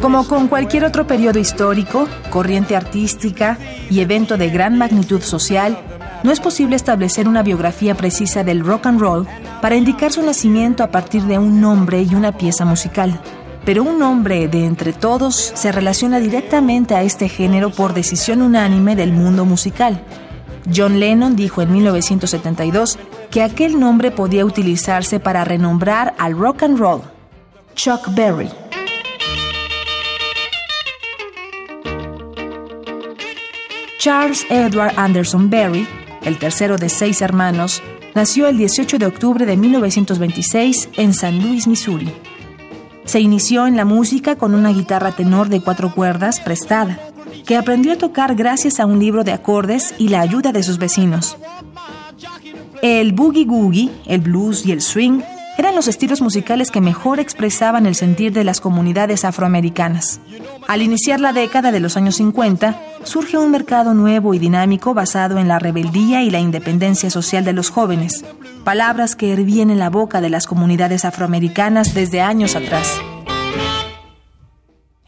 Como con cualquier otro periodo histórico, corriente artística y evento de gran magnitud social, no es posible establecer una biografía precisa del rock and roll para indicar su nacimiento a partir de un nombre y una pieza musical. Pero un nombre de entre todos se relaciona directamente a este género por decisión unánime del mundo musical. John Lennon dijo en 1972 que aquel nombre podía utilizarse para renombrar al rock and roll. Chuck Berry. Charles Edward Anderson Berry, el tercero de seis hermanos, nació el 18 de octubre de 1926 en San Luis, Missouri. Se inició en la música con una guitarra tenor de cuatro cuerdas prestada, que aprendió a tocar gracias a un libro de acordes y la ayuda de sus vecinos. El boogie googie, el blues y el swing eran los estilos musicales que mejor expresaban el sentir de las comunidades afroamericanas. Al iniciar la década de los años 50, surge un mercado nuevo y dinámico basado en la rebeldía y la independencia social de los jóvenes, palabras que hervían en la boca de las comunidades afroamericanas desde años atrás.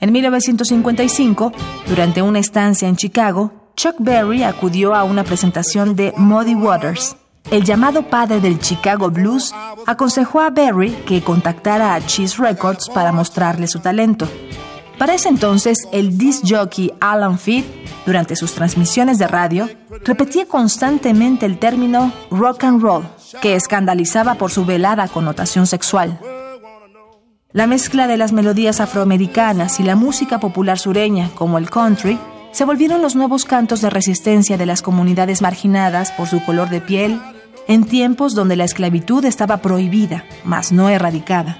En 1955, durante una estancia en Chicago, Chuck Berry acudió a una presentación de Muddy Waters, el llamado padre del Chicago Blues aconsejó a Berry que contactara a Cheese Records para mostrarle su talento. Para ese entonces, el disc jockey Alan Fitt, durante sus transmisiones de radio, repetía constantemente el término rock and roll, que escandalizaba por su velada connotación sexual. La mezcla de las melodías afroamericanas y la música popular sureña, como el country, se volvieron los nuevos cantos de resistencia de las comunidades marginadas por su color de piel, en tiempos donde la esclavitud estaba prohibida, mas no erradicada.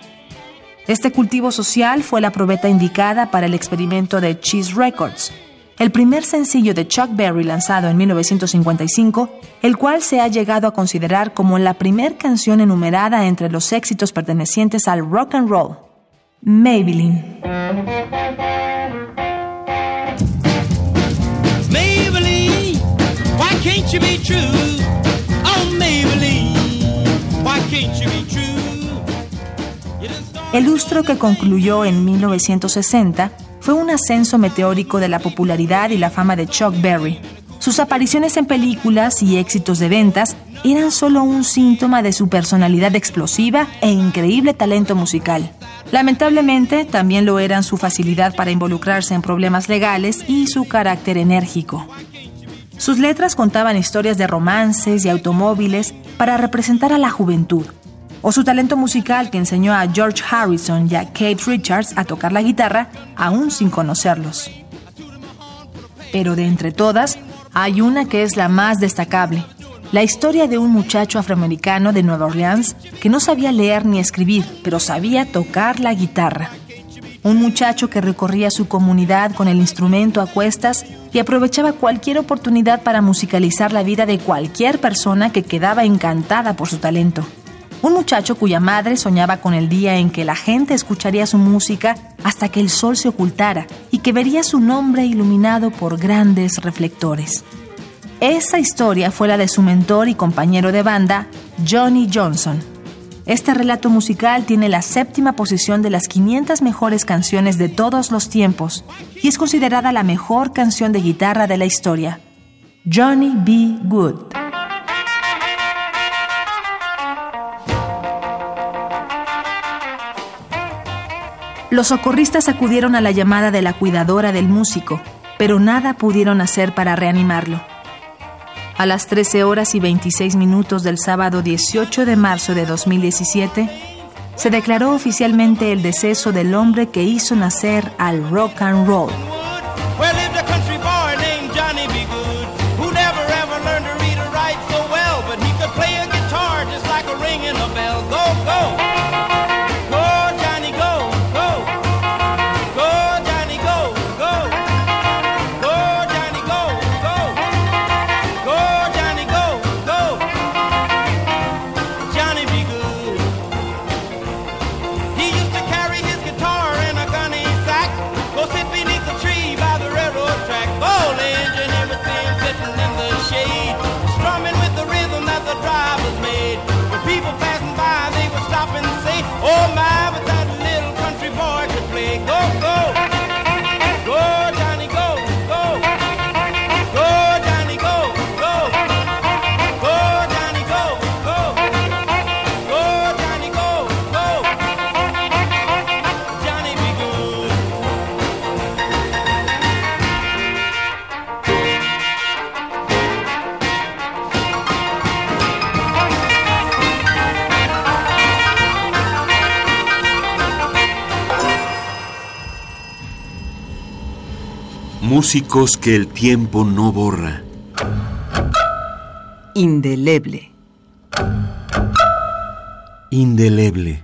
Este cultivo social fue la probeta indicada para el experimento de Cheese Records, el primer sencillo de Chuck Berry lanzado en 1955, el cual se ha llegado a considerar como la primer canción enumerada entre los éxitos pertenecientes al rock and roll, Maybelline. Maybelline, El lustro que concluyó en 1960 fue un ascenso meteórico de la popularidad y la fama de Chuck Berry. Sus apariciones en películas y éxitos de ventas eran solo un síntoma de su personalidad explosiva e increíble talento musical. Lamentablemente, también lo eran su facilidad para involucrarse en problemas legales y su carácter enérgico. Sus letras contaban historias de romances y automóviles para representar a la juventud, o su talento musical que enseñó a George Harrison y a Kate Richards a tocar la guitarra aún sin conocerlos. Pero de entre todas, hay una que es la más destacable, la historia de un muchacho afroamericano de Nueva Orleans que no sabía leer ni escribir, pero sabía tocar la guitarra. Un muchacho que recorría su comunidad con el instrumento a cuestas y aprovechaba cualquier oportunidad para musicalizar la vida de cualquier persona que quedaba encantada por su talento. Un muchacho cuya madre soñaba con el día en que la gente escucharía su música hasta que el sol se ocultara y que vería su nombre iluminado por grandes reflectores. Esa historia fue la de su mentor y compañero de banda, Johnny Johnson. Este relato musical tiene la séptima posición de las 500 mejores canciones de todos los tiempos y es considerada la mejor canción de guitarra de la historia. Johnny B. Good. Los socorristas acudieron a la llamada de la cuidadora del músico, pero nada pudieron hacer para reanimarlo. A las 13 horas y 26 minutos del sábado 18 de marzo de 2017, se declaró oficialmente el deceso del hombre que hizo nacer al rock and roll. Músicos que el tiempo no borra. Indeleble. Indeleble.